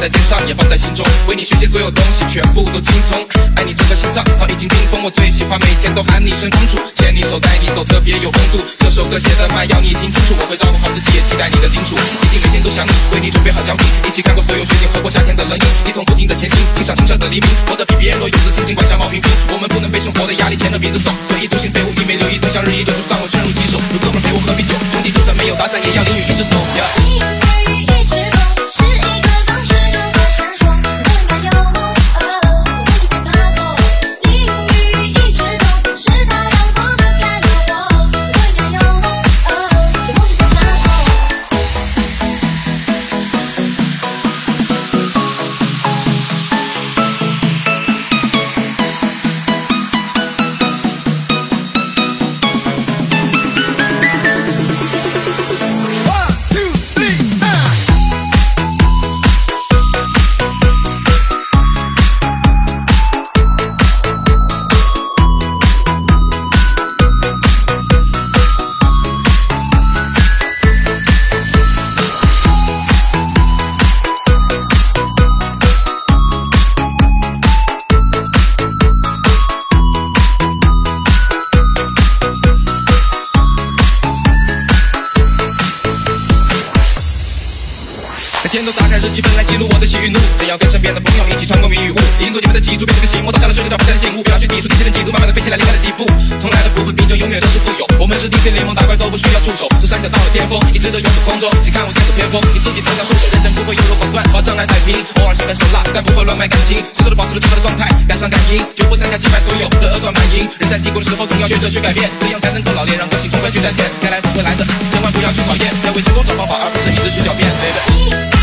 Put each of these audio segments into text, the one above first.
在天上也放在心中，为你学习所有东西全部都精通。爱你这颗心脏早已经冰封，我最喜欢每天都喊你声公主，牵你手带你走特别有风度。这首歌写的慢，要你听清楚，我会照顾好自己，也期待你的叮嘱。一定每天都想你，为你准备好奖品，一起看过所有雪景，喝过夏天的冷饮，一同不停的前行，欣赏清澈的黎明，活得比别人多有自信，尽管相貌平平。我们不能被生活的压力牵着鼻子走，随意独行废物一枚留一分享日益久，就算我深入棘手，有哥们陪我喝啤酒，兄弟就算没有打伞，也要淋雨一直走。天都打开日记本来记录我的喜与怒，只要跟身边的朋友一起穿过迷与雾，迎着你们的脊柱变成个醒目，倒下了睡个觉不下的醒悟，不要去抵触地心的嫉妒，慢慢的飞起来离开了地步，从来都不会逼真，永远都是富有，我们是地心联盟，打怪都不需要助手，从山脚到了巅峰，一直都游走空中，请看我剑着偏锋，你自己单枪独斗，人。生不会庸柔寡断，把障碍踩平，偶尔心狠手辣，但不会乱卖感情，始终保持了最好的状态，敢上敢赢，绝不向下击败所有的恶贯满盈，人。在低谷的时候总要学着去改变，这样才能够老练，让个性充分去展现，该来的会来的，千万不要去讨厌，要为成功找方法，而不是一直去狡辩，baby。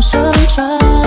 小生的